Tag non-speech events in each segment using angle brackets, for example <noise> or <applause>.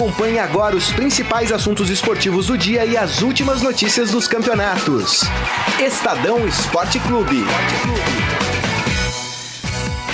Acompanhe agora os principais assuntos esportivos do dia e as últimas notícias dos campeonatos. Estadão Esporte Clube.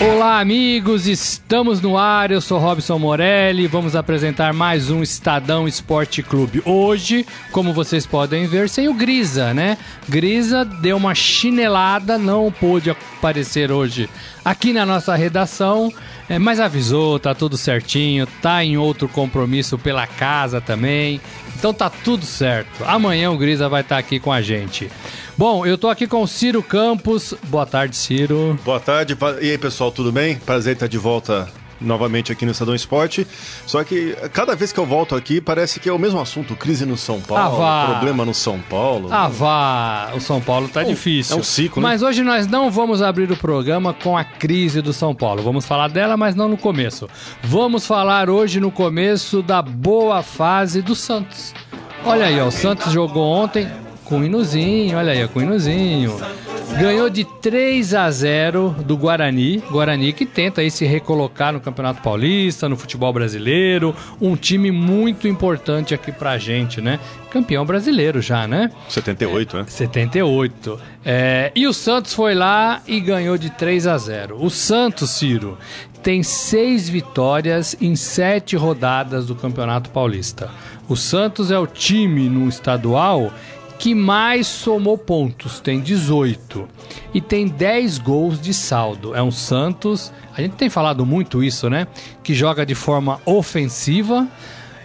Olá, amigos, estamos no ar. Eu sou Robson Morelli. Vamos apresentar mais um Estadão Esporte Clube. Hoje, como vocês podem ver, sem o Grisa, né? Grisa deu uma chinelada, não pôde aparecer hoje aqui na nossa redação, é, mas avisou, tá tudo certinho, tá em outro compromisso pela casa também. Então tá tudo certo. Amanhã o Grisa vai estar tá aqui com a gente. Bom, eu tô aqui com o Ciro Campos. Boa tarde, Ciro. Boa tarde. E aí, pessoal, tudo bem? Prazer estar de volta novamente aqui no Estadão Esporte. Só que cada vez que eu volto aqui, parece que é o mesmo assunto: crise no São Paulo, ah, problema no São Paulo. Ah, vá! O São Paulo tá difícil. É um ciclo, né? Mas hoje nós não vamos abrir o programa com a crise do São Paulo. Vamos falar dela, mas não no começo. Vamos falar hoje no começo da boa fase do Santos. Olha aí, ó, o Santos jogou ontem, com o olha aí, com o Inuzinho. Ganhou de 3 a 0 do Guarani. Guarani que tenta aí se recolocar no Campeonato Paulista, no futebol brasileiro. Um time muito importante aqui pra gente, né? Campeão brasileiro já, né? 78, é, né? 78. É, e o Santos foi lá e ganhou de 3 a 0. O Santos, Ciro, tem seis vitórias em sete rodadas do Campeonato Paulista. O Santos é o time no estadual que mais somou pontos, tem 18. E tem 10 gols de saldo. É um Santos, a gente tem falado muito isso, né? Que joga de forma ofensiva,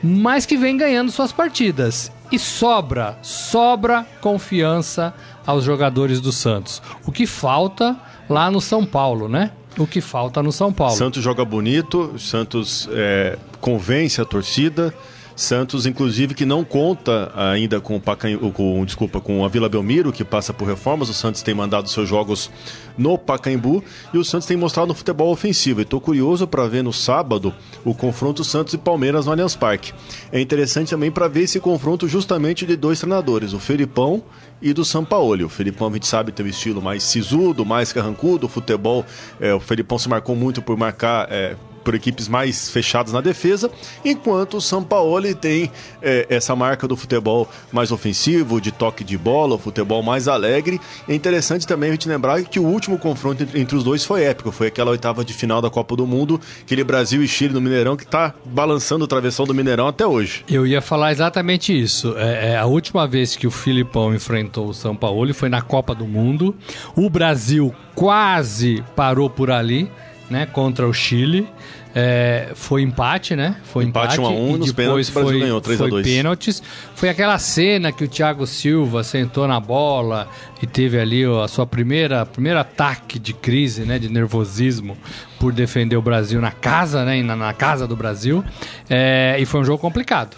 mas que vem ganhando suas partidas. E sobra, sobra confiança aos jogadores do Santos. O que falta lá no São Paulo, né? O que falta no São Paulo. Santos joga bonito, Santos é, convence a torcida. Santos, inclusive, que não conta ainda com o Pacaembu, com, desculpa, com a Vila Belmiro, que passa por reformas. O Santos tem mandado seus jogos no Pacaembu e o Santos tem mostrado no futebol ofensivo. Estou curioso para ver no sábado o confronto Santos e Palmeiras no Allianz Parque. É interessante também para ver esse confronto justamente de dois treinadores, o Felipão e do Sampaoli. O Felipão, a gente sabe, tem um estilo mais sisudo, mais carrancudo. Futebol, é, o Felipão se marcou muito por marcar é, por equipes mais fechadas na defesa, enquanto o Sampaoli tem é, essa marca do futebol mais ofensivo, de toque de bola, o futebol mais alegre. É interessante também a gente lembrar que o último confronto entre, entre os dois foi épico, foi aquela oitava de final da Copa do Mundo, aquele Brasil e Chile no Mineirão que está balançando o travessão do Mineirão até hoje. Eu ia falar exatamente isso. É, é, a última vez que o Filipão enfrentou o Sampaoli foi na Copa do Mundo. O Brasil quase parou por ali né, contra o Chile. É, foi empate, né? Foi empate, empate 1 a 1 nos pênaltis, o Brasil ganhou 3 foi a 2. pênaltis. Foi aquela cena que o Thiago Silva sentou na bola e teve ali a sua primeira primeiro ataque de crise, né, de nervosismo por defender o Brasil na casa, né, na, na casa do Brasil. É, e foi um jogo complicado.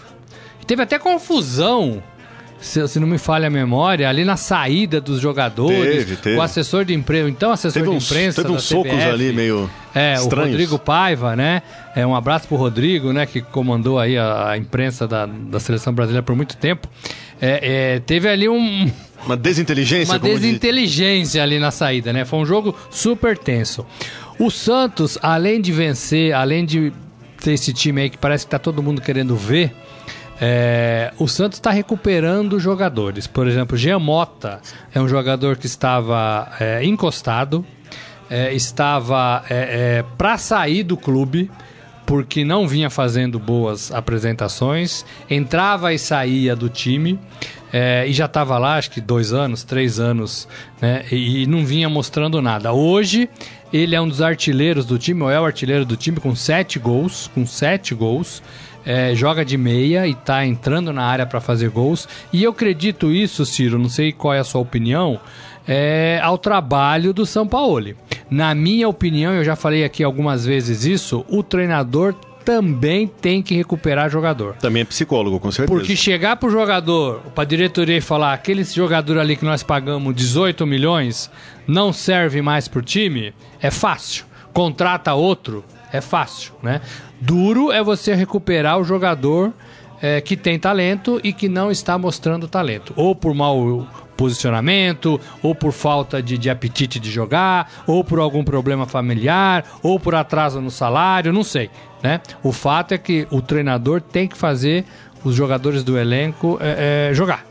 E teve até confusão se, se, não me falha a memória, ali na saída dos jogadores, teve, teve. o assessor de imprensa, então assessor teve de imprensa teve uns socos ali meio é, estranhos. o Rodrigo Paiva, né? É um abraço pro Rodrigo, né, que comandou aí a, a imprensa da, da seleção brasileira por muito tempo. É, é, teve ali um <laughs> uma desinteligência, uma desinteligência ali na saída, né? Foi um jogo super tenso. O Santos, além de vencer, além de ter esse time aí que parece que tá todo mundo querendo ver, é, o Santos está recuperando jogadores. Por exemplo, Jean Mota é um jogador que estava é, encostado, é, estava é, é, para sair do clube porque não vinha fazendo boas apresentações, entrava e saía do time. É, e já estava lá, acho que dois anos, três anos, né? E, e, não vinha mostrando nada. Hoje, ele é um dos artilheiros do time, ou é o artilheiro do time, com sete gols, com sete gols é, joga de meia e está entrando na área para fazer gols. E eu acredito isso, Ciro, não sei qual é a sua opinião, é, ao trabalho do São Paulo. Na minha opinião, eu já falei aqui algumas vezes isso, o treinador também tem que recuperar jogador. Também é psicólogo, com certeza. Porque chegar pro jogador, pra diretoria e falar aquele jogador ali que nós pagamos 18 milhões não serve mais pro time, é fácil. Contrata outro, é fácil, né? Duro é você recuperar o jogador é, que tem talento e que não está mostrando talento. Ou por mau, posicionamento, ou por falta de, de apetite de jogar, ou por algum problema familiar, ou por atraso no salário, não sei. Né? O fato é que o treinador tem que fazer os jogadores do elenco é, é, jogar.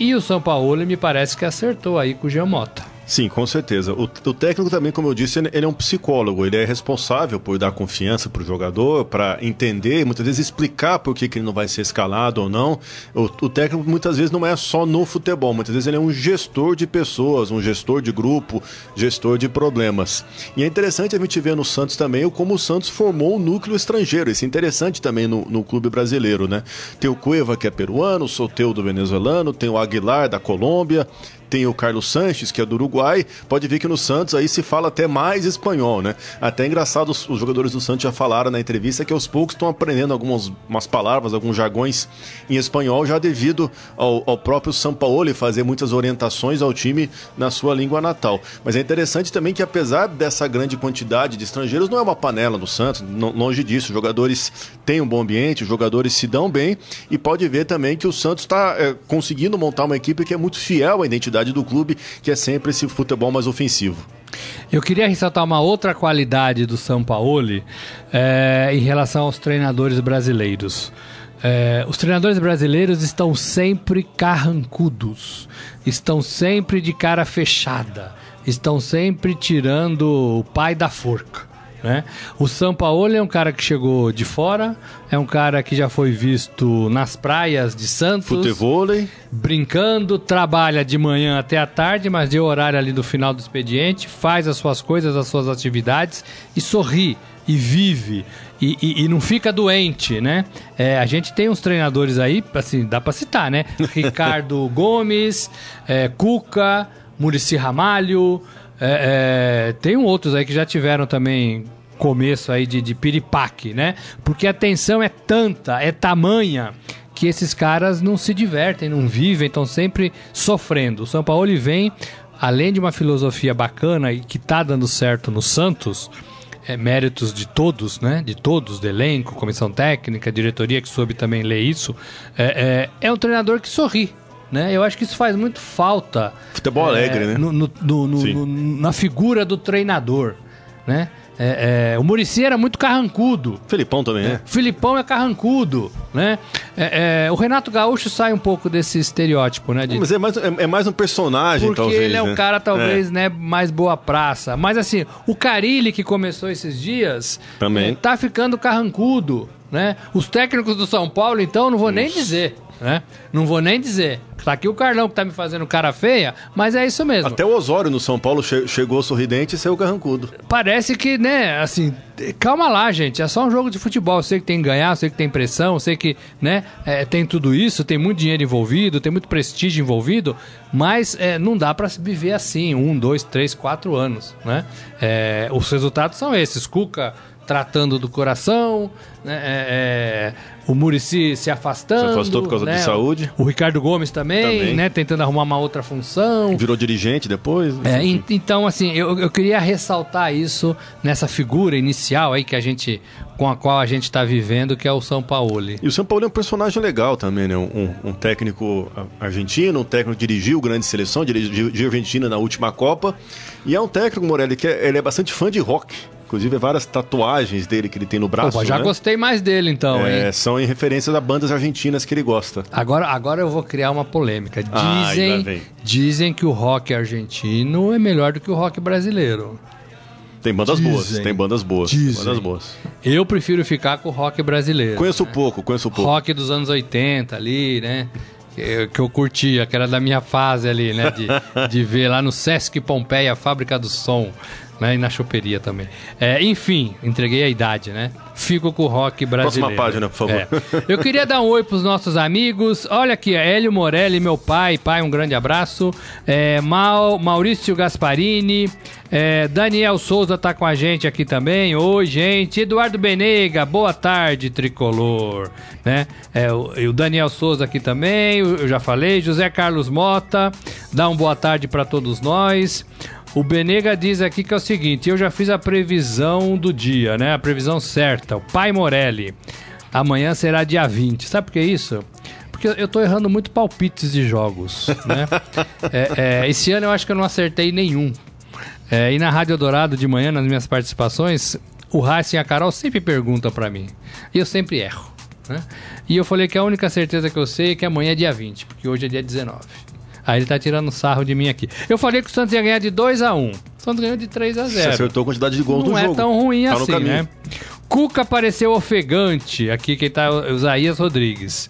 E o São Paulo me parece que acertou aí com o Giamota. Sim, com certeza. O, o, técnico também, como eu disse, ele é um psicólogo. Ele é responsável por dar confiança para o jogador, para entender, muitas vezes explicar por que, que ele não vai ser escalado ou não. O, o, técnico muitas vezes não é só no futebol, muitas vezes ele é um gestor de pessoas, um gestor de grupo, gestor de problemas. E é interessante a gente ver no Santos também como o Santos formou um núcleo estrangeiro. Isso é interessante também no, no clube brasileiro, né? Tem o Cueva, que é peruano, o Soteudo venezuelano, tem o Aguilar da Colômbia, tem o Carlos Sanches, que é do Uruguai. Pode ver que no Santos aí se fala até mais espanhol, né? Até engraçado, os, jogadores do Santos já falaram na entrevista que aos poucos estão aprendendo algumas umas palavras, alguns jargões em espanhol, já devido ao, ao próprio Sampaoli fazer muitas orientações ao time na sua língua natal. Mas é interessante também que, apesar dessa grande quantidade de estrangeiros, não é uma panela no Santos, longe disso. Os jogadores têm um bom ambiente, os jogadores se dão bem e pode ver também que o Santos está é, conseguindo montar uma equipe que é muito fiel à identidade do clube, que é sempre esse futebol mais ofensivo. Eu queria ressaltar uma outra qualidade do São Paulo é, em relação aos treinadores brasileiros. É, os treinadores brasileiros estão sempre carrancudos, estão sempre de cara fechada, estão sempre tirando o pai da forca. Né? O Sampaoli é um cara que chegou de fora, é um cara que já foi visto nas praias de Santos. Futevôlei. Brincando, trabalha de manhã até a tarde, mas de horário ali do final do expediente, faz as suas coisas, as suas atividades e sorri e vive e, e, e, não fica doente, né? É, a gente tem uns treinadores aí, assim, dá para citar, né? <laughs> Ricardo Gomes, é, Cuca, Murici Ramalho, é, é, tem outros aí que já tiveram também começo aí de, de piripaque, né? Porque a tensão é tanta, é tamanha que esses caras não se divertem, não vivem, estão sempre sofrendo. O São Paulo vem, além de uma filosofia bacana e que tá dando certo no Santos, é, méritos de todos, né? De todos, do elenco, comissão técnica, diretoria que soube também ler isso, é, é, é um treinador que sorri, né? Eu acho que isso faz muito falta. Futebol é, alegre, né? No, no, no, na figura do treinador, né? É, é, o Murici era muito carrancudo. Filipão também é. Filipão é carrancudo, né? É, é, o Renato Gaúcho sai um pouco desse estereótipo, né? De... Mas é mais, é, é, mais um personagem, Porque talvez. ele é né? um cara, talvez, né, mais boa praça. Mas assim, o Carilli que começou esses dias também tá ficando carrancudo, né? Os técnicos do São Paulo, então, não vou nem dizer né? Não vou nem dizer. Tá aqui o Carlão que tá me fazendo cara feia, mas é isso mesmo. Até o Osório no São Paulo che chegou sorridente e saiu carrancudo. Parece que, né, assim, calma lá, gente. É só um jogo de futebol. Eu sei que tem que ganhar, eu sei que tem pressão, eu sei que, né, é, tem tudo isso, tem muito dinheiro envolvido, tem muito prestígio envolvido, mas é, não dá para viver assim, um, dois, três, quatro anos, né? É, os resultados são esses. Cuca tratando do coração, né, é, é, o Murici se afastando. Se afastou por causa né, de saúde. O Ricardo Gomes também, também, né, tentando arrumar uma outra função. Virou dirigente depois. É, então, assim, eu, eu queria ressaltar isso nessa figura inicial aí que a gente com a qual a gente está vivendo, que é o São Paulo. E o São Paulo é um personagem legal também, né? Um, um técnico argentino, um técnico que dirigiu grande seleção, dirigiu a Argentina na última Copa. E é um técnico, Morelli, que é, ele é bastante fã de rock. Inclusive, várias tatuagens dele que ele tem no braço. Opa, já né? gostei mais dele, então, é, hein? São em referência a bandas argentinas que ele gosta. Agora, agora eu vou criar uma polêmica. Dizem, ah, dizem que o rock argentino é melhor do que o rock brasileiro. Tem bandas dizem, boas, tem bandas boas. Dizem. Bandas boas. Eu prefiro ficar com o rock brasileiro. Conheço né? pouco, conheço pouco. Rock dos anos 80 ali, né? Que, que eu curtia, que era da minha fase ali, né? De, <laughs> de ver lá no Sesc Pompeia, a fábrica do som né? E na choperia também. É, enfim, entreguei a idade, né? Fico com o rock brasileiro. Próxima página, por favor. É. Eu queria dar um oi pros nossos amigos. Olha aqui, Hélio Morelli, meu pai. Pai, um grande abraço. É, Mal, Maurício Gasparini. É, Daniel Souza tá com a gente aqui também. Oi, gente. Eduardo Benega, boa tarde, tricolor. Né? É, o, o Daniel Souza aqui também, eu já falei. José Carlos Mota, dá um boa tarde para todos nós. O Benega diz aqui que é o seguinte: eu já fiz a previsão do dia, né? A previsão certa. O Pai Morelli. Amanhã será dia 20. Sabe por que isso? Porque eu tô errando muito palpites de jogos, né? <laughs> é, é, esse ano eu acho que eu não acertei nenhum. É, e na Rádio Dourado de manhã, nas minhas participações, o Racing e a Carol sempre perguntam para mim. E eu sempre erro. Né? E eu falei que a única certeza que eu sei é que amanhã é dia 20, porque hoje é dia 19. Aí ele tá tirando sarro de mim aqui. Eu falei que o Santos ia ganhar de 2 a 1 O Santos ganhou de 3 a 0 Você acertou a quantidade de gols Não do é jogo. tão ruim Tá assim, né? Cuca pareceu ofegante. Aqui quem tá é o Isaías Rodrigues.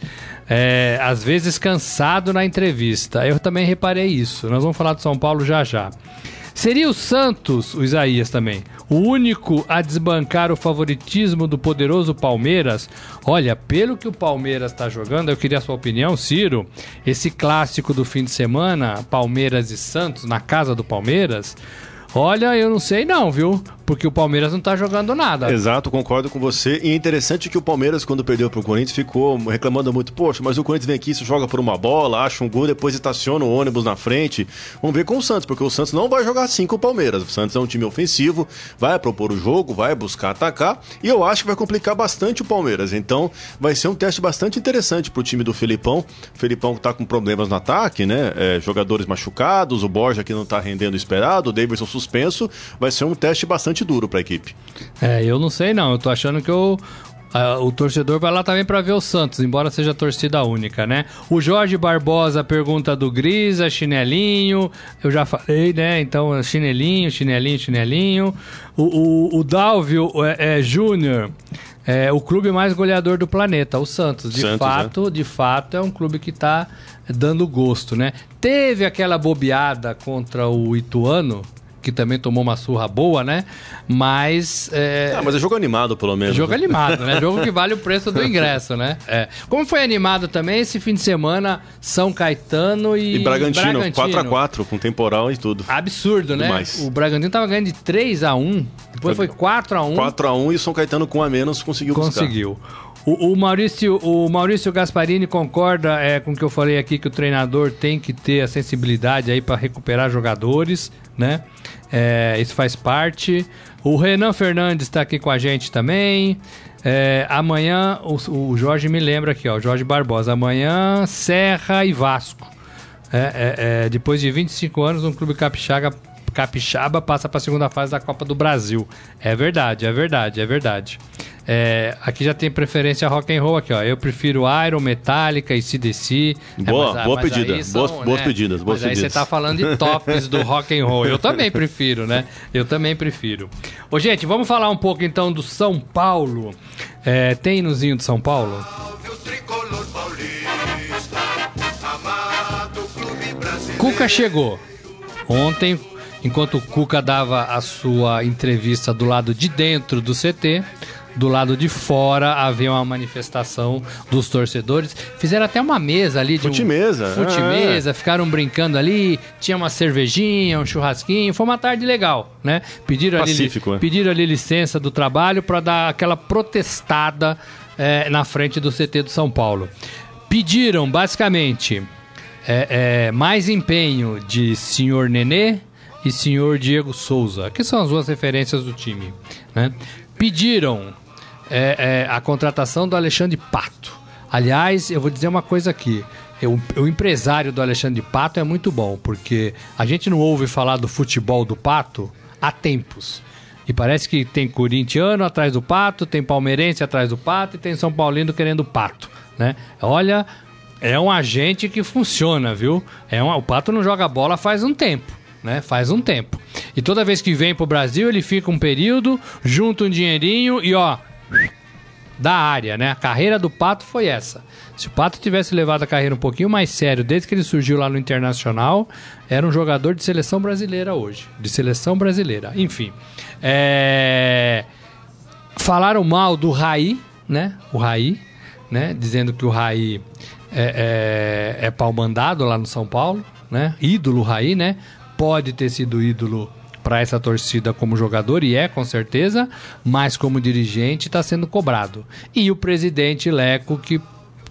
É, às vezes cansado na entrevista. Eu também reparei isso. Nós vamos falar do São Paulo já já. Seria o Santos, o Isaías também, o único a desbancar o favoritismo do poderoso Palmeiras? Olha, pelo que o Palmeiras está jogando, eu queria a sua opinião, Ciro. Esse clássico do fim de semana, Palmeiras e Santos, na casa do Palmeiras. Olha, eu não sei não, viu? Porque o Palmeiras não tá jogando nada. Exato, concordo com você. E é interessante que o Palmeiras, quando perdeu pro Corinthians, ficou reclamando muito. Poxa, mas o Corinthians vem aqui, joga por uma bola, acha um gol, depois estaciona o ônibus na frente. Vamos ver com o Santos, porque o Santos não vai jogar assim com o Palmeiras. O Santos é um time ofensivo, vai propor o jogo, vai buscar atacar. E eu acho que vai complicar bastante o Palmeiras. Então, vai ser um teste bastante interessante pro time do Felipão. O Felipão tá com problemas no ataque, né? É, jogadores machucados, o Borja que não tá rendendo o esperado, o Davidson suspenso. Vai ser um teste bastante duro pra equipe. É, eu não sei não. Eu tô achando que eu. ah, o torcedor vai lá também pra ver o Santos, embora seja torcida única, né? O Jorge Barbosa pergunta do Grisa, chinelinho. Eu já falei, né? Então, chinelinho, chinelinho, chinelinho. O, o, o Dalvio é, é, Júnior. É o clube mais goleador do planeta, o Santos. De Santos, fato, de fato, é um clube que tá dando gosto, né? Teve aquela bobeada contra o Ituano, que também tomou uma surra boa, né? Mas. é, Ah, mas é jogo animado, pelo menos. Jogo animado, né? Jogo que vale o preço do ingresso, né? É. Como foi animado também esse fim de semana, São Caetano e, E Bragantino, Bragantino. 4x4, com temporal e tudo. Absurdo, né? Demais. O Bragantino tava ganhando de 3 a 1 depois foi 4 a 1 4x1 e o São Caetano com a menos conseguiu buscar. O, o Maurício, o Maurício Gasparini concorda é, com o que eu falei aqui que o treinador tem que ter a sensibilidade aí para recuperar jogadores, né? É, isso faz parte. O Renan Fernandes está aqui com a gente também. É, amanhã, o, o Jorge me lembra aqui, ó, o Jorge Barbosa. Amanhã, Serra e Vasco. É, é, é, depois de 25 anos, um clube capixaba, capixaba passa para a segunda fase da Copa do Brasil. É verdade, é verdade, é verdade. É, aqui já tem preferência rock and roll aqui, ó. Eu prefiro Iron, Metallica e CDC. Boa, mas- boa mas pedida. são, Boas- boas pedidas, boas mas aí você pedidas. tá falando de tops do rock and roll. Eu também prefiro, né? Eu também prefiro. Ô, gente, vamos falar um pouco então do São Paulo. É, tem hinozinho de São Paulo? paulista. Cuca chegou. Ontem, enquanto o Cuca dava a sua entrevista do lado de dentro do CT, do lado de fora havia uma manifestação dos torcedores. Fizeram até uma mesa ali de Futimesa, Um, futimesa, ficaram brincando ali, tinha uma cervejinha, um churrasquinho, foi uma tarde legal, né? Pediram Pacífico, ali, é. pediram ali licença do trabalho para dar aquela protestada eh, na frente do CT do São Paulo. Pediram basicamente é, é, mais empenho de senhor Nenê e senhor Diego Souza, que são as duas referências do time. Né? Pediram é, é, a contratação do Alexandre Pato. Aliás, eu vou dizer uma coisa aqui. Eu- o empresário do Alexandre Pato é muito bom, porque a gente não ouve falar do futebol do Pato há tempos. E parece que tem corintiano atrás do Pato, tem palmeirense atrás do Pato e tem São Paulino querendo o Pato. Né? Olha, é um agente que funciona, viu? É um, o Pato não joga bola faz um tempo, né? Faz um tempo. E toda vez que vem pro Brasil, ele fica um período, junta um dinheirinho e ó, da área, né? A carreira do Pato foi essa. Se o Pato tivesse levado a carreira um pouquinho mais sério, desde que ele surgiu lá no Internacional, era um jogador de seleção brasileira hoje. De seleção brasileira. Enfim. É... Falaram mal do Raí, né? O Raí, né? Dizendo que o Raí é, é, é pau mandado lá no São Paulo, né? Ídolo Raí, né? Pode ter sido ídolo para essa torcida como jogador, e é com certeza, mas como dirigente está sendo cobrado. E o presidente Leco, que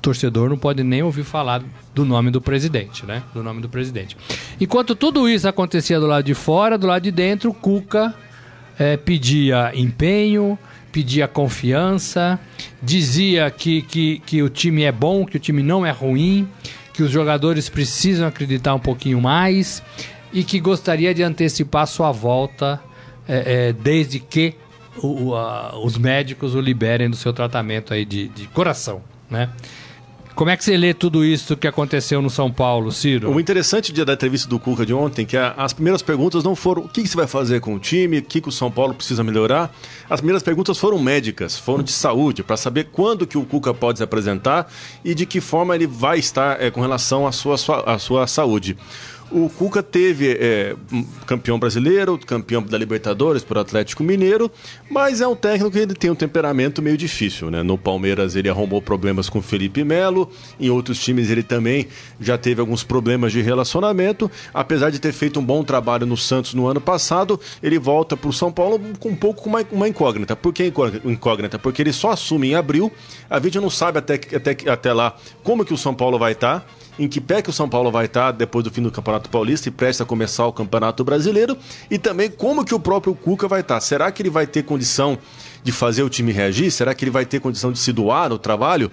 torcedor não pode nem ouvir falar do nome do presidente, né? Do nome do presidente. Enquanto tudo isso acontecia do lado de fora, do lado de dentro, Cuca eh, pedia empenho, pedia confiança, dizia que, que, que o time é bom, que o time não é ruim, que os jogadores precisam acreditar um pouquinho mais e que gostaria de antecipar sua volta é, é, desde que o- a- os médicos o liberem do seu tratamento aí de, de coração, né? Como é que você lê tudo isso que aconteceu no São Paulo, Ciro? O interessante dia da entrevista do Cuca de ontem, que as primeiras perguntas não foram o que, você vai fazer com o time, o que, que o São Paulo precisa melhorar. As primeiras perguntas foram médicas, foram de saúde, para saber quando que o Cuca pode se apresentar e de que forma ele vai estar eh, com relação à sua, sua- à sua saúde. O Cuca teve um campeão brasileiro, campeão da Libertadores por Atlético Mineiro, mas é um técnico que ele tem um temperamento meio difícil, né? No Palmeiras ele arrumou problemas com Felipe Melo, em outros times ele também já teve alguns problemas de relacionamento. Apesar de ter feito um bom trabalho no Santos no ano passado, ele volta para o São Paulo com um pouco uma, uma incógnita. Por que incó- incógnita? Porque ele só assume em abril, a gente não sabe até, até, até lá como que o São Paulo vai estar em que pé que o São Paulo vai estar depois do fim do Campeonato Paulista e prestes a começar o Campeonato Brasileiro e também como que o próprio Cuca vai estar. Será que ele vai ter condição de fazer o time reagir? Será que ele vai ter condição de se doar no trabalho?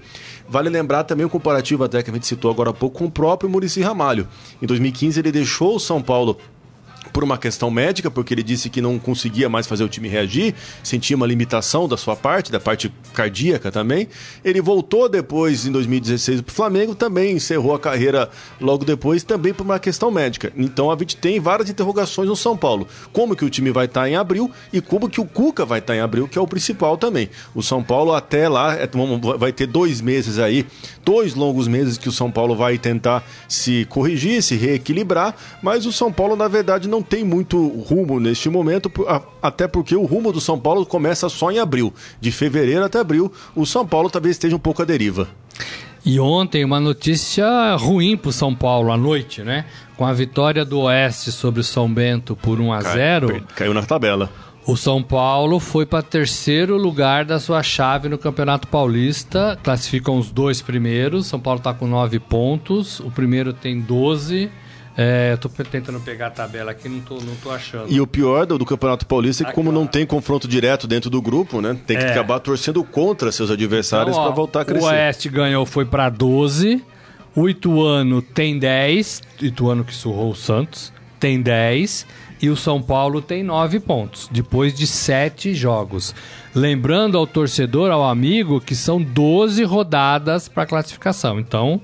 Vale lembrar também o comparativo até que a gente citou agora há pouco com o próprio Murici Ramalho. Em 2015 ele deixou o São Paulo por uma questão médica, porque ele disse que não conseguia mais fazer o time reagir, sentia uma limitação da sua parte, da parte cardíaca também. Ele voltou depois, em 2016, para o Flamengo, também encerrou a carreira logo depois, também por uma questão médica. Então a gente tem várias interrogações no São Paulo. Como que o time vai estar em abril e como que o Cuca vai estar em abril, que é o principal também. O São Paulo até lá é, vai ter dois meses aí, dois longos meses que o São Paulo vai tentar se corrigir, se reequilibrar, mas o São Paulo, na verdade, não tem muito rumo neste momento, até porque o rumo do São Paulo começa só em abril. De fevereiro até abril, o São Paulo talvez esteja um pouco à deriva. E ontem uma notícia ruim pro São Paulo à noite, né? Com a vitória do Oeste sobre o São Bento por 1 a 0, Per- Caiu na tabela. o São Paulo foi para terceiro lugar da sua chave no Campeonato Paulista. Classificam os dois primeiros. São Paulo tá com 9 pontos, o primeiro tem 12. É, eu tô tentando pegar a tabela aqui, não tô, não tô achando. E o pior do, do Campeonato Paulista é que, como não tem confronto direto dentro do grupo, né? Tem que É. acabar torcendo contra seus adversários Então, para voltar a O crescer. Oeste ganhou, foi para 12. O Ituano tem 10. Ituano que surrou o Santos tem 10. E o São Paulo tem 9 pontos, depois de 7 jogos. Lembrando ao torcedor, ao amigo, que são 12 rodadas para classificação. Então,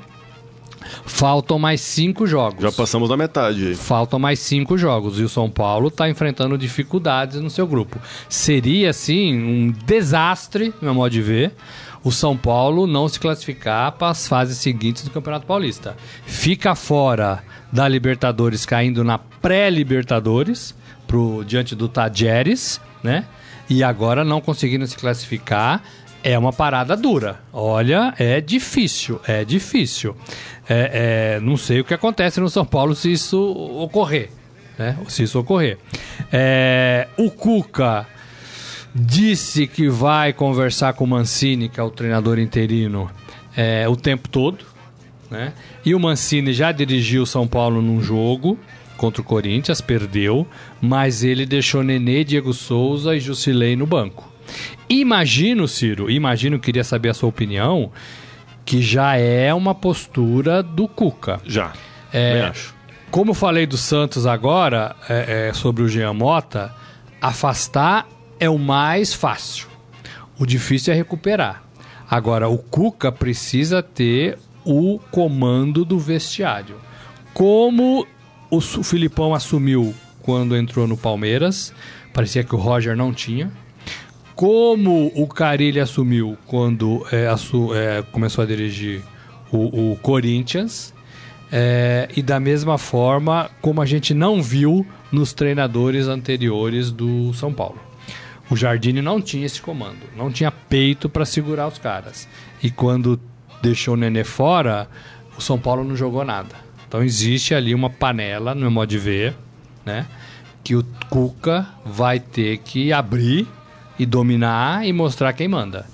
faltam mais 5 jogos. Já passamos da metade. aí. Faltam mais cinco jogos e o São Paulo está enfrentando dificuldades no seu grupo. Seria, assim, um desastre, no meu modo de ver, o São Paulo não se classificar para as fases seguintes do Campeonato Paulista. Fica fora da Libertadores, caindo na pré-Libertadores, diante do Tajeres, né? E agora não conseguindo se classificar. É uma parada dura. Olha, é difícil, é difícil. É, é, não sei o que acontece no São Paulo se isso ocorrer. Né? Se isso ocorrer. É, o Cuca disse que vai conversar com o Mancini, que é o treinador interino, é, o tempo todo. Né? E o Mancini já dirigiu o São Paulo num jogo contra o Corinthians, perdeu, mas ele deixou Nenê, Diego Souza e Jusilei no banco. Imagino, Ciro, imagino, queria saber a sua opinião, que já é uma postura do Cuca. Já. É, acho. Como eu falei do Santos agora, é, é, sobre o Jean Mota, afastar é o mais fácil. O difícil é recuperar. Agora, o Cuca precisa ter o comando do vestiário. Como o Filipão assumiu quando entrou no Palmeiras, parecia que o Roger não tinha. Como o Carilli assumiu quando é, assu- é, começou a dirigir o, o Corinthians. É, e da mesma forma como a gente não viu nos treinadores anteriores do São Paulo. O Jardine não tinha esse comando, não tinha peito para segurar os caras. E quando deixou o Nenê fora, o São Paulo não jogou nada. Então existe ali uma panela, no meu modo de ver, né? Que o Cuca vai ter que abrir e dominar e mostrar quem manda.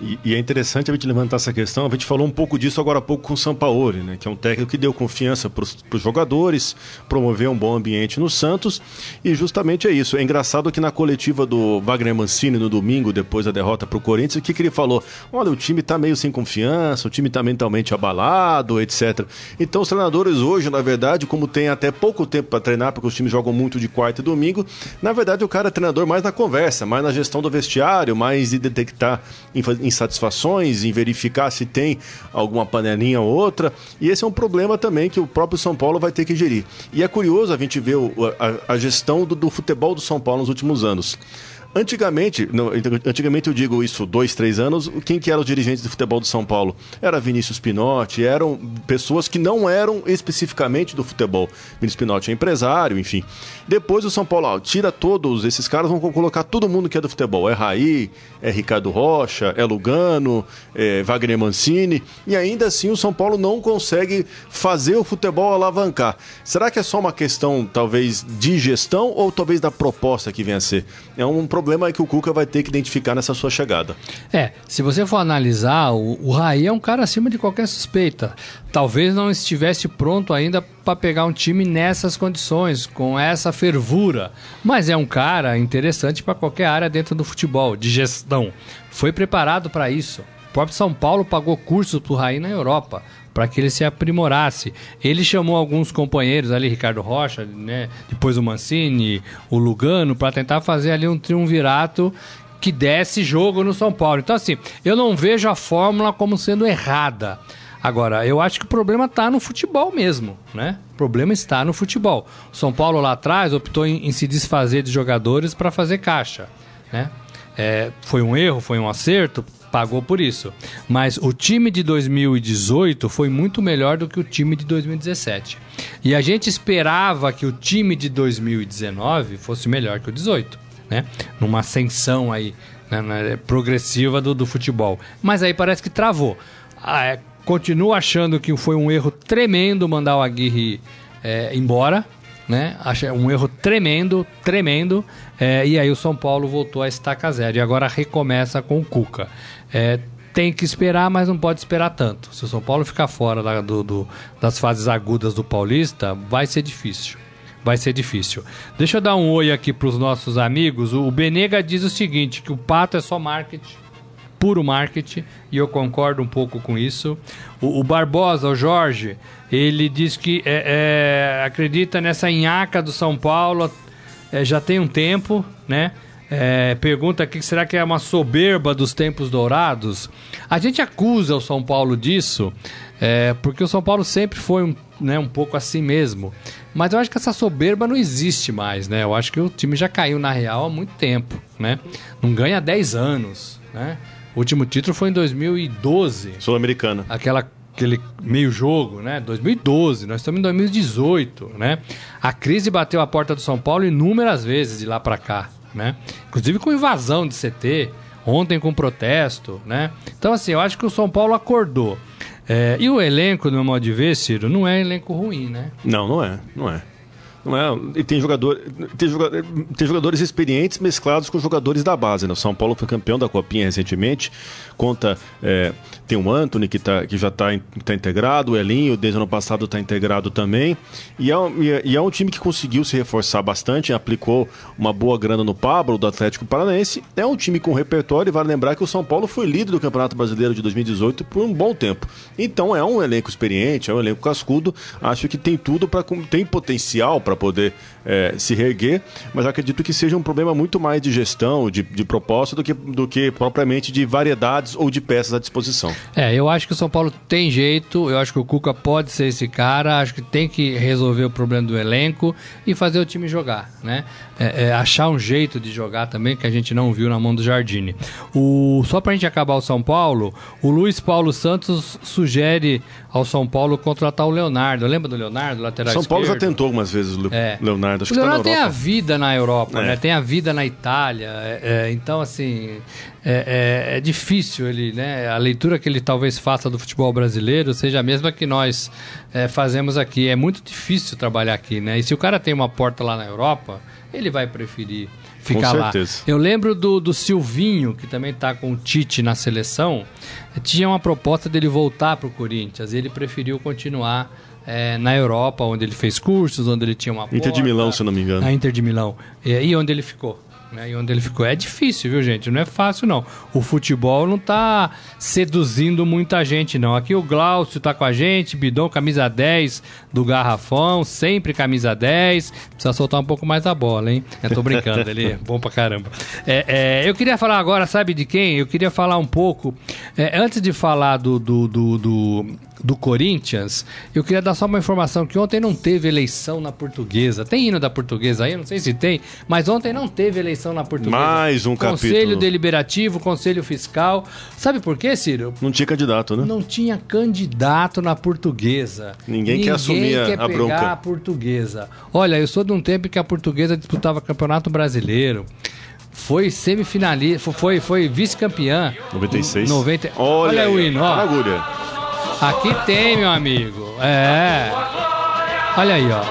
E, e, é interessante a gente levantar essa questão. A gente falou um pouco disso agora há pouco com o Sampaoli, né? Que é um técnico que deu confiança para os jogadores, promoveu um bom ambiente no Santos. E justamente é isso. É engraçado que na coletiva do Wagner Mancini no domingo, depois da derrota para o Corinthians, o que, que ele falou? Olha, o time está meio sem confiança, o time está mentalmente abalado, etc. Então os treinadores hoje, na verdade, como tem até pouco tempo para treinar, porque os times jogam muito de quarta e domingo, na verdade o cara é treinador mais na conversa, mais na gestão do vestiário, mais de detectar insatisfações, em verificar se tem alguma panelinha ou outra. E esse é um problema também que o próprio São Paulo vai ter que gerir. E é curioso a gente ver a, a gestão do, do futebol do São Paulo nos últimos anos. Antigamente, não, antigamente eu digo isso, dois, três anos, quem que eram os dirigentes de futebol do São Paulo? Era Vinícius Pinotti, eram pessoas que não eram especificamente do futebol. Vinícius Pinotti é empresário, enfim. Depois o São Paulo, ó, tira todos esses caras, vão colocar todo mundo que é do futebol. É Raí, é Ricardo Rocha, é Lugano, é Wagner Mancini, e ainda assim o São Paulo não consegue fazer o futebol alavancar. Será que é só uma questão, talvez, de gestão ou talvez da proposta que venha a ser? É um problema é que o Cuca vai ter que identificar nessa sua chegada. É, se você for analisar, o, o Raí é um cara acima de qualquer suspeita. Talvez não estivesse pronto ainda para pegar um time nessas condições, com essa fervura. Mas é um cara interessante para qualquer área dentro do futebol, de gestão. Foi preparado para isso. O próprio São Paulo pagou cursos para o Raí na Europa para que ele se aprimorasse. Ele chamou alguns companheiros ali, Ricardo Rocha, né, depois o Mancini, o Lugano, para tentar fazer ali um triunvirato que desse jogo no São Paulo. Então, assim, eu não vejo a fórmula como sendo errada. Agora, eu acho que o problema está no futebol mesmo, né? O problema está no futebol. O São Paulo lá atrás optou em, em se desfazer de jogadores para fazer caixa, né? É, foi um erro, foi um acerto? Pagou por isso. Mas o time de 2018 foi muito melhor do que o time de 2017. E a gente esperava que o time de 2019 fosse melhor que o 18, né? Numa ascensão aí né, progressiva do, do futebol. Mas aí parece que travou. Ah, é, continuo achando que foi um erro tremendo mandar o Aguirre é, embora, né? Acho um erro tremendo, tremendo. É, e aí o São Paulo voltou a estaca zero. E agora recomeça com o Cuca. É, tem que esperar, mas não pode esperar tanto. Se o São Paulo ficar fora da, do, do, das fases agudas do Paulista, vai ser difícil. Vai ser difícil. Deixa eu dar um oi aqui para os nossos amigos. O Benega diz o seguinte: que o pato é só marketing, puro marketing, e eu concordo um pouco com isso. O, o Barbosa, o Jorge, ele diz que é, é, acredita nessa nhaca do São Paulo é, já tem um tempo, né? É, pergunta aqui, será que é uma soberba dos tempos dourados? A gente acusa o São Paulo disso, é, porque o São Paulo sempre foi um, né, um pouco assim mesmo. Mas eu acho que essa soberba não existe mais, né? Eu acho que o time já caiu na real há muito tempo, né? Não ganha 10 anos, né? O último título foi em 2012. Sul-Americana. Aquela aquele meio jogo, né? 2012, nós estamos em 2018, né? A crise bateu a porta do São Paulo inúmeras vezes de lá para cá, né? Inclusive com invasão de CT, ontem com protesto, né? Então, assim, eu acho que o São Paulo acordou. É, e o elenco, no meu modo de ver, Ciro, não é elenco ruim, né? Não, não é, não é. Não é, e tem, jogador, tem, jogador, tem jogadores experientes mesclados com jogadores da base. Né? O São Paulo foi campeão da Copinha recentemente. Conta, é, tem o Anthony que, tá, que já está tá integrado, o Elinho desde o ano passado está integrado também. E é, e é, um time que conseguiu se reforçar bastante, aplicou uma boa grana no Pablo do Atlético Paranaense. É um time com repertório e vale lembrar que o São Paulo foi líder do Campeonato Brasileiro de 2018 por um bom tempo. Então é um elenco experiente, é um elenco cascudo. Acho que tem tudo para tem potencial para poder é, se reerguer, mas acredito que seja um problema muito mais de gestão, de, de proposta, do que, do que propriamente de variedades ou de peças à disposição. É, eu acho que o São Paulo tem jeito, eu acho que o Cuca pode ser esse cara, acho que tem que resolver o problema do elenco e fazer o time jogar, né? É, é, achar um jeito de jogar também que a gente não viu na mão do Jardine. O, só pra gente acabar o São Paulo, o Luiz Paulo Santos sugere ao São Paulo contratar o Leonardo. Lembra do Leonardo, lateral São esquerdo? Paulo já tentou algumas vezes o É. Leonardo Leonardo? Acho O que tá na Leonardo tem a Europa. vida na Europa, É. né? Tem a vida na Itália. é, é, então, assim, é, é- é difícil ele, né? A leitura que ele talvez faça do futebol brasileiro seja a mesma que nós fazemos aqui. É muito difícil trabalhar aqui, né? E se o cara tem uma porta lá na Europa, ele vai preferir ficar lá. certeza. Eu lembro do, do Silvinho, que também tá com o Tite na seleção. Tinha uma proposta dele voltar pro Corinthians. E ele preferiu continuar é, na Europa, onde ele fez cursos, onde ele tinha uma Inter de porta. Milão, se eu não me engano. A Inter de Milão. E aí onde ele ficou? Né? E onde ele ficou? É difícil, viu, gente? Não é fácil, não. O futebol não tá seduzindo muita gente, não. Aqui o Glaucio tá com a gente, Bidon, camisa 10 do Garrafão, sempre camisa 10. Precisa soltar um pouco mais a bola, hein? Eu tô brincando, ele é bom pra caramba. É, é, eu queria falar agora, sabe de quem? Eu queria falar um pouco. é, antes de falar do, do, do, do, do Corinthians, eu queria dar só uma informação que ontem não teve eleição na portuguesa. Tem hino da portuguesa aí? Eu não sei se tem, mas ontem não teve eleição na portuguesa. Mais um Conselho capítulo. Deliberativo, Conselho Fiscal. Sabe por quê, Ciro? Não tinha candidato, né? Não tinha candidato na portuguesa. Ninguém quer assumir a- quer a pegar bronca. a portuguesa. Olha, eu sou de um tempo que a portuguesa disputava Campeonato Brasileiro. Foi semifinalista, foi, foi vice-campeã. 96. 90. Olha, Olha o aí, hino, ó. agulha. Aqui tem, meu amigo. É. Olha aí, ó.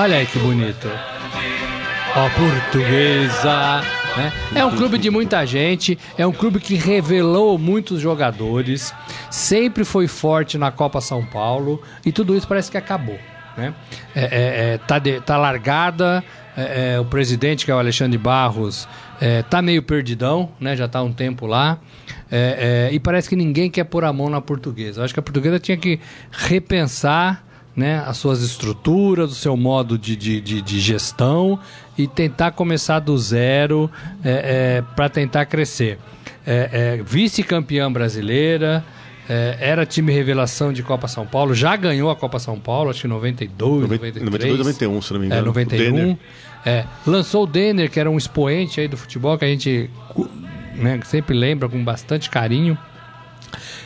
Olha aí que bonito. Ó, portuguesa. Né? É um clube de muita gente, é um clube que revelou muitos jogadores, sempre foi forte na Copa São Paulo e tudo isso parece que acabou. Né? É, é, é, tá, de- tá largada, é, é, o presidente, que é o Alexandre Barros, é, tá meio perdidão, né? já tá um tempo lá, é, é, e parece que ninguém quer pôr a mão na portuguesa. Eu acho que a portuguesa tinha que repensar né, as suas estruturas, o seu modo de, de, de, de gestão e tentar começar do zero para tentar crescer. É, é, Vice-campeã brasileira, é, era time revelação de Copa São Paulo, já ganhou a Copa São Paulo, acho que em 92, 93. 92, 91, se não me engano. É, O 91. É, lançou o Denner, que era um expoente aí do futebol que a gente né, sempre lembra com bastante carinho.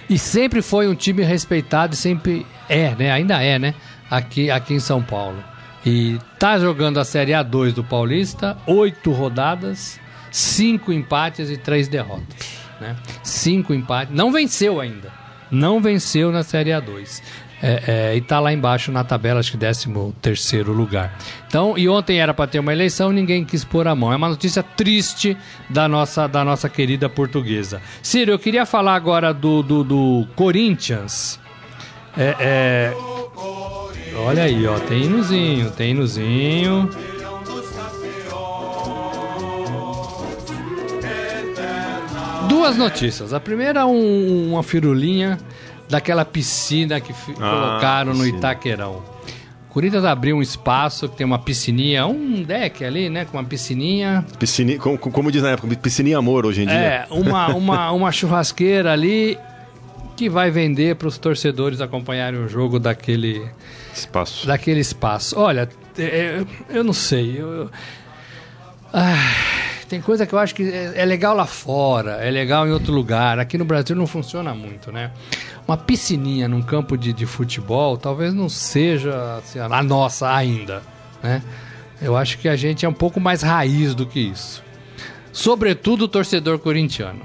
E sempre foi um time respeitado e sempre é, né? Ainda é, né? Aqui, aqui em São Paulo. E tá jogando a Série A2 do Paulista, oito rodadas, cinco empates e três derrotas. Né? Cinco empates. Não venceu ainda. Não venceu na Série A2. É, é, e tá lá embaixo na tabela, acho que 13 terceiro lugar. Então, e ontem era para ter uma eleição, ninguém quis pôr a mão. É uma notícia triste da nossa, da nossa querida portuguesa. Ciro, eu queria falar agora do, do, do Corinthians. É, é, Olha aí, ó, tem hinozinho, tem hinozinho. Duas notícias. A primeira, um- uma firulinha daquela piscina que Ah, colocaram no. Itaquerão. O Corinthians abriu um espaço que tem uma piscininha, um deck ali, né, com uma piscininha. Piscini, como, como diz na época, piscininha amor hoje em dia. É, uma, uma, <laughs> uma churrasqueira ali que vai vender para os torcedores acompanharem o jogo daquele, Espaço. daquele espaço. Olha, é, eu não sei. eu- eu- Ah, tem coisa que eu acho que é, é legal lá fora, é legal em outro lugar. Aqui no Brasil não funciona muito, né? Uma piscininha num campo de, de futebol talvez não seja assim, a nossa ainda, né? Eu acho que a gente é um pouco mais raiz do que isso. Sobretudo o torcedor corintiano.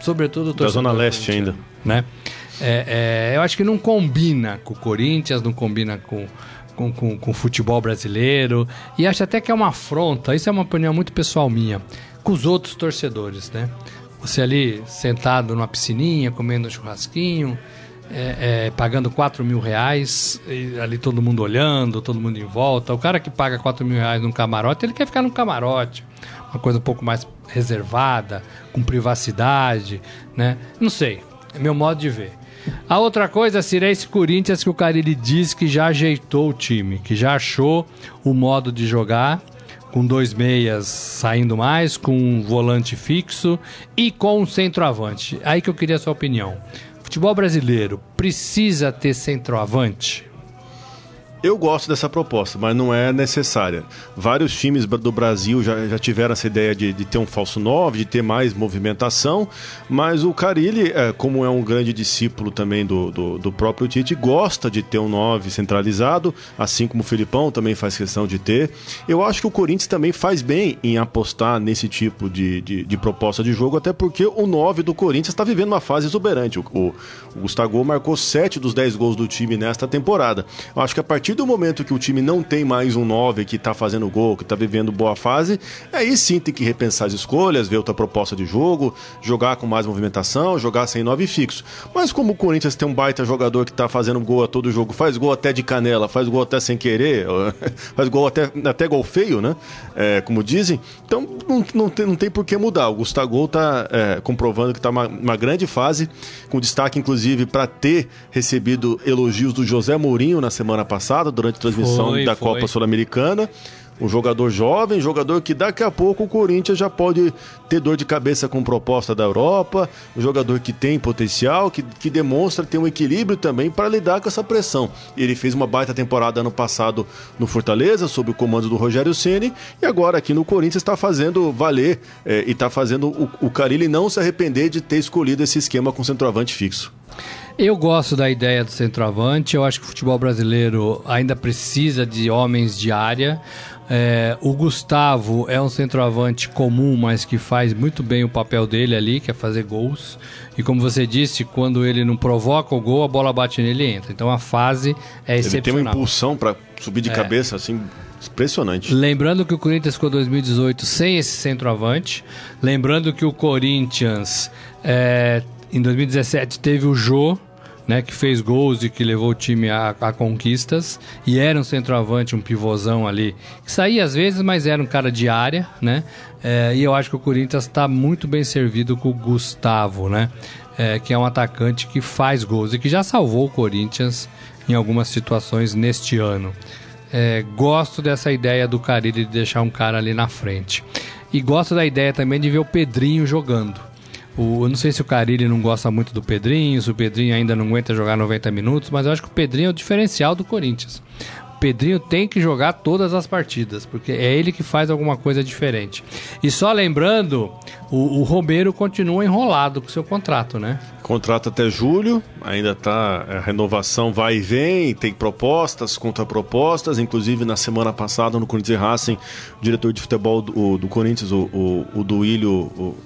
Sobretudo o Da torcedor Zona Leste ainda. né? É, é, eu acho que não combina com o Corinthians, não combina com, com, com, com o futebol brasileiro. E acho até que é uma afronta, isso é uma opinião muito pessoal minha, com os outros torcedores, né? Você ali sentado numa piscininha, comendo um churrasquinho, é, é, pagando 4 mil reais, ali todo mundo olhando, todo mundo em volta. O cara que paga 4 mil reais num camarote, ele quer ficar num camarote. Uma coisa um pouco mais reservada, com privacidade, né? Não sei, é meu modo de ver. A outra coisa, Ciro, é esse Corinthians que o Carilli diz que já ajeitou o time, que já achou o modo de jogar, com dois meias saindo mais, com um volante fixo e com um centroavante. Aí que eu queria a sua opinião. Futebol brasileiro precisa ter centroavante? Eu gosto dessa proposta, mas não é necessária. Vários times do Brasil já, já tiveram essa ideia de, de ter um falso 9, de ter mais movimentação, mas o Carilli, é, como é um grande discípulo também do, do, do, próprio Tite, gosta de ter um 9 centralizado, assim como o Filipão também faz questão de ter. Eu acho que o Corinthians também faz bem em apostar nesse tipo de, de, de proposta de jogo, até porque o 9 do Corinthians está vivendo uma fase exuberante. O, o, o Gustavo marcou 7 dos 10 gols do time nesta temporada. Eu acho que a partir do momento que o time não tem mais um 9 que tá fazendo gol, que tá vivendo boa fase, aí sim tem que repensar as escolhas, ver outra proposta de jogo, jogar com mais movimentação, jogar sem 9 fixo. Mas como o Corinthians tem um baita jogador que tá fazendo gol a todo jogo, faz gol até de canela, faz gol até sem querer, <laughs> faz gol até, até gol feio, né? É, como dizem. Então não, não, tem, não tem por que mudar. O Gustavo tá é, comprovando que tá uma, uma grande fase, com destaque inclusive para ter recebido elogios do José Mourinho na semana passada, durante a transmissão foi, da foi. Copa Sul-Americana. Um jogador jovem, jogador que daqui a pouco o Corinthians já pode ter dor de cabeça com proposta da Europa, um jogador que tem potencial, que, que demonstra ter um equilíbrio também para lidar com essa pressão. Ele fez uma baita temporada ano passado no Fortaleza, sob o comando do Rogério Ceni e agora aqui no Corinthians está fazendo valer é, e está fazendo o, o Carilli não se arrepender de ter escolhido esse esquema com centroavante fixo. Eu gosto da ideia do centroavante. Eu acho que o futebol brasileiro ainda precisa de homens de área. É, o Gustavo é um centroavante comum, mas que faz muito bem o papel dele ali, que é fazer gols. E como você disse, quando ele não provoca o gol, a bola bate nele e entra. Então a fase é ele excepcional. Ele tem uma impulsão para subir de é. cabeça, assim, impressionante. Lembrando que o Corinthians ficou 2018 sem esse centroavante. Lembrando que o Corinthians, é, em 2017, teve o Jô né, que fez gols e que levou o time a, a, conquistas. E era um centroavante, um pivôzão ali, que saía às vezes, mas era um cara de área, né? É, e eu acho que o Corinthians está muito bem servido com o Gustavo, né? É, que é um atacante que faz gols e que já salvou o Corinthians em algumas situações neste ano. É, gosto dessa ideia do Carilli de deixar um cara ali na frente. E gosto da ideia também de ver o Pedrinho jogando. O, eu não sei se o Carilli não gosta muito do Pedrinho, se o Pedrinho ainda não aguenta jogar 90 minutos, mas eu acho que o Pedrinho é o diferencial do Corinthians. O Pedrinho tem que jogar todas as partidas, porque é ele que faz alguma coisa diferente. E só lembrando, o, o Romero continua enrolado com seu contrato, né? Contrato até julho, ainda tá. A renovação vai e vem, tem propostas, contrapropostas. Inclusive, na semana passada, no Corinthians Racing, o diretor de futebol do, do Corinthians, o, o, o Duílio, o,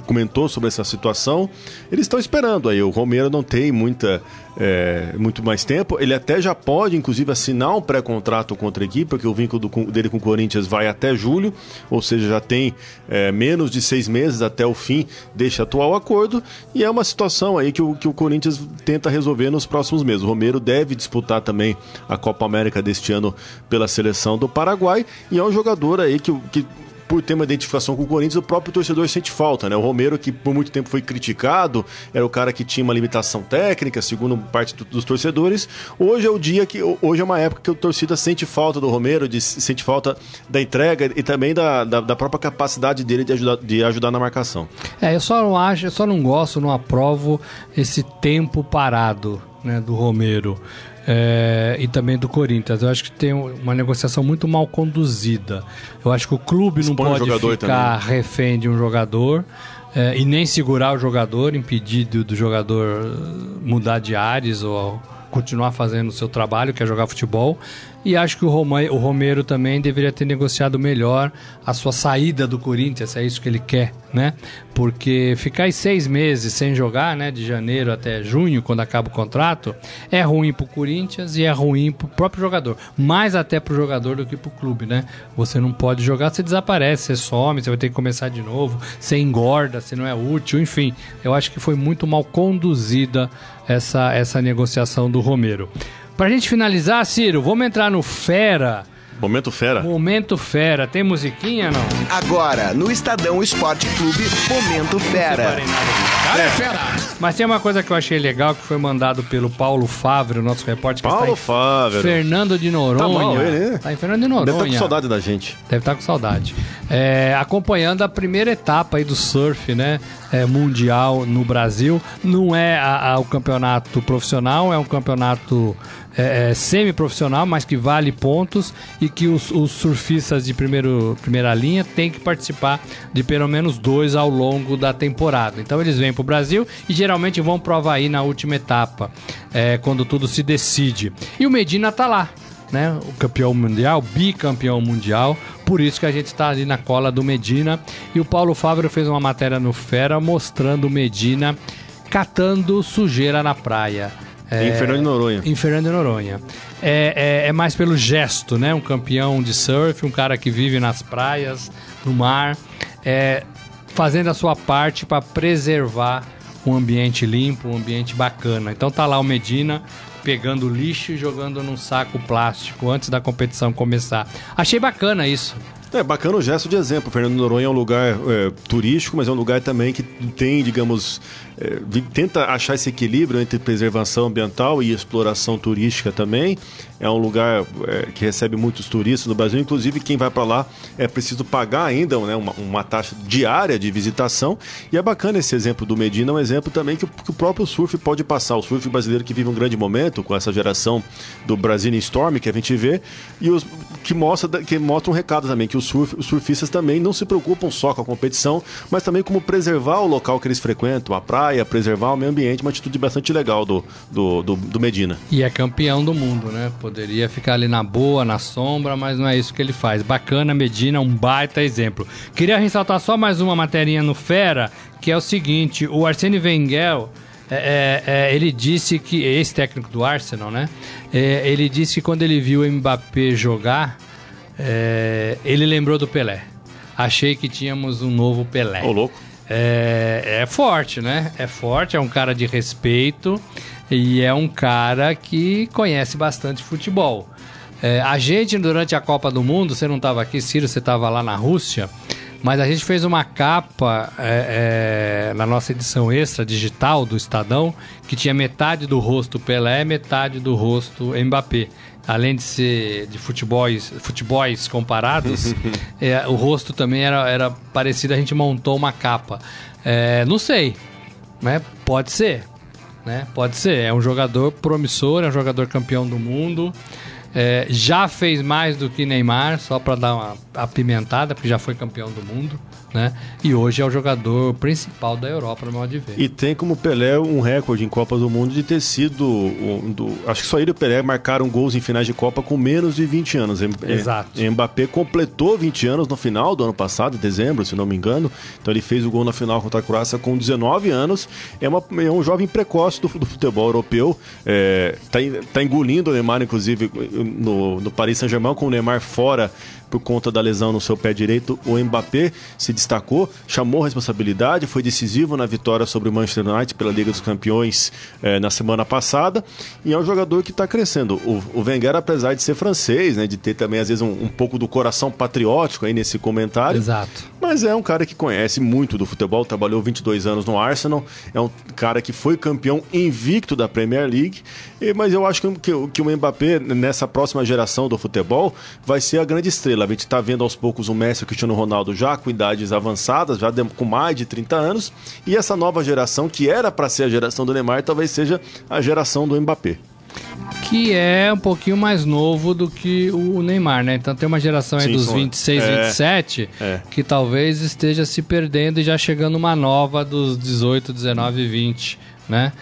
comentou sobre essa situação. Eles estão esperando aí. O Romero não tem muita, é, muito mais tempo. Ele até já pode, inclusive, assinar um pré-contrato contra a equipe, porque o vínculo do, dele com o Corinthians vai até julho, ou seja, já tem é, menos de seis meses até o fim deste atual acordo. E é uma situação aí que o, que o Corinthians tenta resolver nos próximos meses. O Romero deve disputar também a Copa América deste ano pela seleção do Paraguai e é um jogador aí que, que por ter uma identificação com o Corinthians, o próprio torcedor sente falta, né? O Romero, que por muito tempo foi criticado, era o cara que tinha uma limitação técnica, segundo parte do, dos torcedores. Hoje é o dia que. Hoje é uma época que a torcida sente falta do Romero, de, sente falta da entrega e também da, da, da, própria capacidade dele de ajudar, de ajudar na marcação. É, eu só não acho, eu só não gosto, não aprovo esse tempo parado né, do Romero é, e também do Corinthians. Eu acho que tem uma negociação muito mal conduzida. Eu acho que o clube Expõe não pode ficar também. refém de um jogador. É, e nem segurar o jogador, impedir do, do jogador mudar de ares ou continuar fazendo o seu trabalho, que é jogar futebol. E acho que o, Roma, o Romero também deveria ter negociado melhor a sua saída do Corinthians, é isso que ele quer, né? Porque ficar seis meses sem jogar, né? De janeiro até junho, quando acaba o contrato, é ruim pro Corinthians e é ruim pro próprio jogador. Mais até pro jogador do que pro clube, né? Você não pode jogar, você desaparece, você some, você vai ter que começar de novo, você engorda, você não é útil, enfim. Eu acho que foi muito mal conduzida essa, essa negociação do Romero. Pra gente finalizar, Ciro, vamos entrar no Fera. Momento Fera. Momento Fera. Tem musiquinha não? Agora, no Estadão Esporte Clube, Momento Fera. Cara, é fera. Mas tem uma coisa que eu achei legal que foi mandado pelo Paulo Favre, o nosso repórter. Paulo Favre. Fernando de Noronha. Tá mal ele, né? Tá em Fernando de Noronha. Deve estar tá com saudade da gente. Deve estar tá com saudade. É, acompanhando a primeira etapa aí do surf, né? É, mundial no Brasil. Não é a- a- o campeonato profissional, é um campeonato é, é, semi-profissional, mas que vale pontos e que os, os surfistas de primeiro, primeira linha têm que participar de pelo menos dois ao longo da temporada. Então eles vêm para o Brasil e geralmente vão para o Havaí na última etapa, é, quando tudo se decide. E o Medina tá lá. Né, o campeão mundial, bicampeão mundial, por isso que a gente está ali na cola do Medina. E o Paulo Fávero fez uma matéria no Fera mostrando o Medina catando sujeira na praia. É, Em Fernando de Noronha. em Fernando de Noronha. É, é, é mais pelo gesto, né? Um campeão de surf, um cara que vive nas praias, no mar, é, fazendo a sua parte para preservar um ambiente limpo, um ambiente bacana. Então tá lá o Medina pegando lixo e jogando num saco plástico antes da competição começar. Achei bacana isso. É bacana o gesto de exemplo. Fernando Noronha é um lugar é, turístico, mas é um lugar também que tem, digamos, é, tenta achar esse equilíbrio entre preservação ambiental e exploração turística também. É um lugar é, que recebe muitos turistas no Brasil, inclusive quem vai para lá é preciso pagar ainda né, uma, uma taxa diária de visitação. E é bacana esse exemplo do Medina, é um exemplo também que, o- que o próprio surf pode passar. O surf brasileiro que vive um grande momento com essa geração do Brazilian Storm que a gente vê e os, que mostra que mostra um recado também que os, surf, os surfistas também não se preocupam só com a competição, mas também como preservar o local que eles frequentam, a praia, preservar o meio ambiente, uma atitude bastante legal do, do, do, do Medina. E é campeão do mundo, né? Poderia ficar ali na boa, na sombra, mas não é isso que ele faz. Bacana, Medina, um baita exemplo. Queria ressaltar só mais uma materinha no Fera, que é o seguinte: o Arsene Wenger. é, é, é, ele disse que, esse técnico do Arsenal, né? É, ele disse que quando ele viu o Mbappé jogar, é, ele lembrou do Pelé. Achei que tínhamos um novo Pelé. Ô, louco. É, é forte, né? É forte, é um cara de respeito e é um cara que conhece bastante futebol. É, a gente, durante a Copa do Mundo, você não estava aqui, Ciro, você estava lá na Rússia, mas a gente fez uma capa é, é, na nossa edição extra digital do Estadão que tinha metade do rosto Pelé, metade do rosto Mbappé. Além de ser de futebols, futebols comparados, <laughs> é, o rosto também era, era parecido, a gente montou uma capa. É, não sei, né? Pode ser, né? Pode ser. É um jogador promissor, é um jogador campeão do mundo. É, já fez mais do que Neymar, só para dar uma apimentada, porque já foi campeão do mundo, né? E hoje é o jogador principal da Europa, no modo de ver. E tem como Pelé um recorde em Copas do Mundo de ter sido. um do- acho que só ele e o Pelé marcaram gols em finais de Copa com menos de 20 anos. Exato. Mbappé completou 20 anos no final do ano passado, em dezembro, se não me engano. Então ele fez o gol na final contra a Croácia com 19 anos. É, uma- é um jovem precoce do, do futebol europeu. É, tá, tá engolindo o Neymar, inclusive, no, no Paris Saint-Germain, com o Neymar fora por conta da lesão no seu pé direito, o Mbappé se destacou, chamou a responsabilidade, foi decisivo na vitória sobre o Manchester United pela Liga dos Campeões eh, na semana passada e é um jogador que está crescendo. O, o Wenger, apesar de ser francês, né, de ter também às vezes um, um pouco do coração patriótico aí nesse comentário, Exato. mas é um cara que conhece muito do futebol, trabalhou 22 anos no Arsenal, é um cara que foi campeão invicto da Premier League, e- mas eu acho que, que, que o Mbappé, nessa próxima geração do futebol, vai ser a grande estrela. A gente está vendo aos poucos o Messi e o Cristiano Ronaldo já com idades avançadas, já com mais de 30 anos, e essa nova geração, que era para ser a geração do Neymar, talvez seja a geração do Mbappé. Que é um pouquinho mais novo do que o Neymar, né? Então tem uma geração aí Sim, dos são- 26, é, 27 é. que talvez esteja se perdendo e já chegando uma nova dos 18, 19 e 20, né?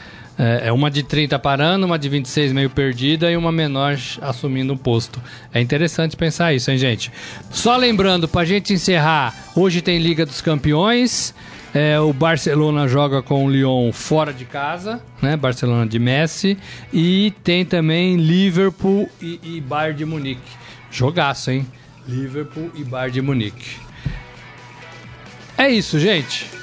É é uma de 30 parando, uma de 26 meio perdida e uma menor assumindo um posto. É interessante pensar isso, hein, gente? Só lembrando, pra gente encerrar, hoje tem Liga dos Campeões. É, o Barcelona joga com o Lyon fora de casa, né? Barcelona de Messi. E tem também Liverpool e, e Bayern de Munique. Jogaço, hein? Liverpool e Bayern de Munique. É isso, gente.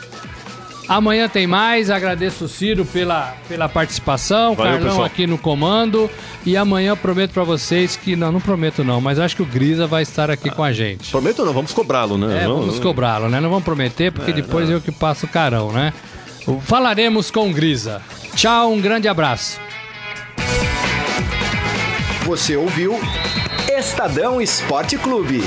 Amanhã tem mais. Agradeço o Ciro pela, pela participação. Valeu, Carlão pessoal. aqui no comando. E amanhã eu prometo pra vocês que. Não, não prometo não, mas acho que o Grisa vai estar aqui com a gente. Prometo ou não, vamos cobrá-lo, né? É, vamos cobrá-lo, né? Não vamos prometer, porque depois eu que passo o carão, né? Falaremos com o Grisa. Tchau, um grande abraço. Você ouviu Estadão Esporte Clube.